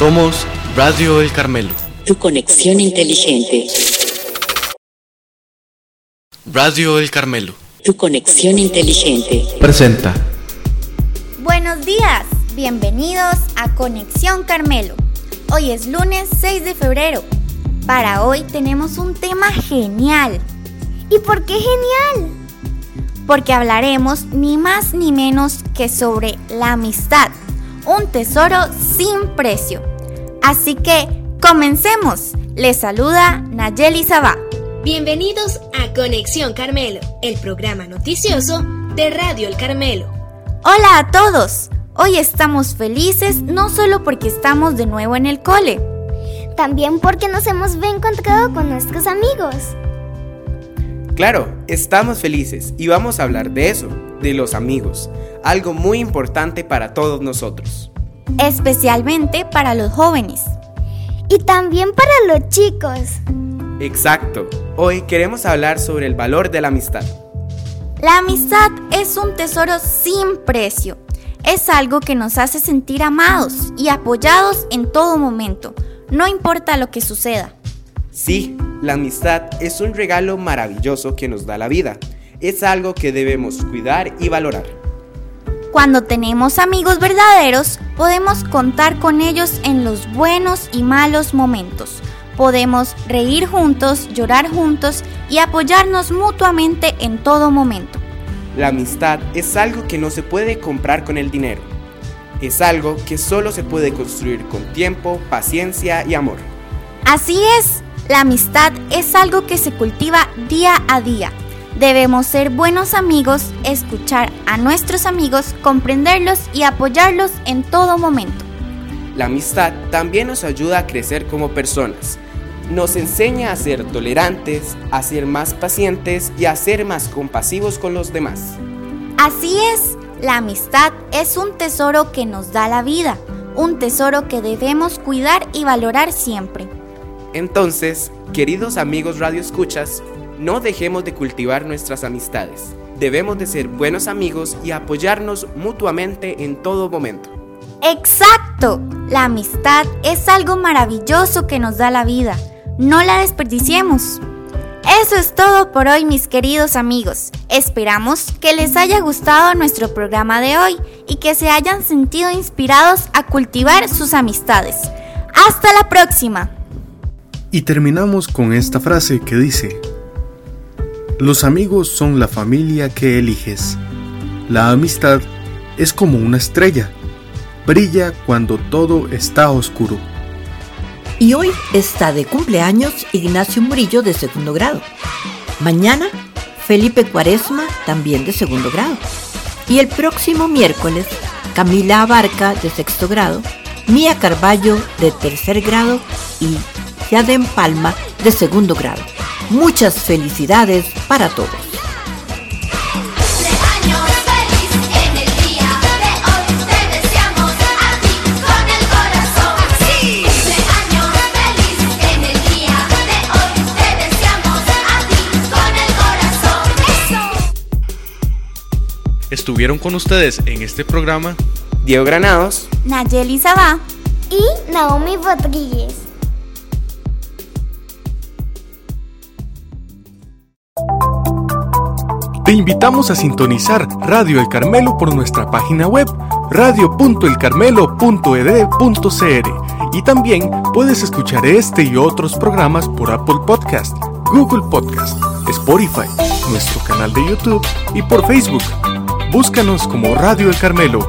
Somos Radio El Carmelo. Tu conexión inteligente. Radio El Carmelo. Tu conexión inteligente. Presenta. Buenos días, bienvenidos a Conexión Carmelo. Hoy es lunes 6 de febrero. Para hoy tenemos un tema genial. ¿Y por qué genial? Porque hablaremos ni más ni menos que sobre la amistad, un tesoro sin precio. Así que, comencemos. Les saluda Nayeli Sabá. Bienvenidos a Conexión Carmelo, el programa noticioso de Radio El Carmelo. Hola a todos. Hoy estamos felices no solo porque estamos de nuevo en el cole, también porque nos hemos reencontrado con nuestros amigos. Claro, estamos felices y vamos a hablar de eso, de los amigos, algo muy importante para todos nosotros. Especialmente para los jóvenes. Y también para los chicos. Exacto, hoy queremos hablar sobre el valor de la amistad. La amistad es un tesoro sin precio. Es algo que nos hace sentir amados y apoyados en todo momento, no importa lo que suceda. Sí, la amistad es un regalo maravilloso que nos da la vida. Es algo que debemos cuidar y valorar. Cuando tenemos amigos verdaderos, podemos contar con ellos en los buenos y malos momentos. Podemos reír juntos, llorar juntos y apoyarnos mutuamente en todo momento. La amistad es algo que no se puede comprar con el dinero. Es algo que solo se puede construir con tiempo, paciencia y amor. Así es, la amistad es algo que se cultiva día a día. Debemos ser buenos amigos, escuchar a nuestros amigos, comprenderlos y apoyarlos en todo momento. La amistad también nos ayuda a crecer como personas. Nos enseña a ser tolerantes, a ser más pacientes y a ser más compasivos con los demás. Así es, la amistad es un tesoro que nos da la vida, un tesoro que debemos cuidar y valorar siempre. Entonces, queridos amigos Radio Escuchas, no dejemos de cultivar nuestras amistades. Debemos de ser buenos amigos y apoyarnos mutuamente en todo momento. Exacto, la amistad es algo maravilloso que nos da la vida. No la desperdiciemos. Eso es todo por hoy mis queridos amigos. Esperamos que les haya gustado nuestro programa de hoy y que se hayan sentido inspirados a cultivar sus amistades. Hasta la próxima. Y terminamos con esta frase que dice, Los amigos son la familia que eliges. La amistad es como una estrella. Brilla cuando todo está oscuro. Y hoy está de cumpleaños Ignacio Murillo de segundo grado. Mañana Felipe Cuaresma también de segundo grado. Y el próximo miércoles Camila Abarca de sexto grado, Mía Carballo de tercer grado y Yadem Palma de segundo grado. Muchas felicidades para todos. Estuvieron con ustedes en este programa Diego Granados, Nayeli Sabá y Naomi Rodríguez. Te invitamos a sintonizar Radio El Carmelo por nuestra página web radio.elcarmelo.ed.cr y también puedes escuchar este y otros programas por Apple Podcast, Google Podcast, Spotify, nuestro canal de YouTube y por Facebook. Búscanos como Radio El Carmelo.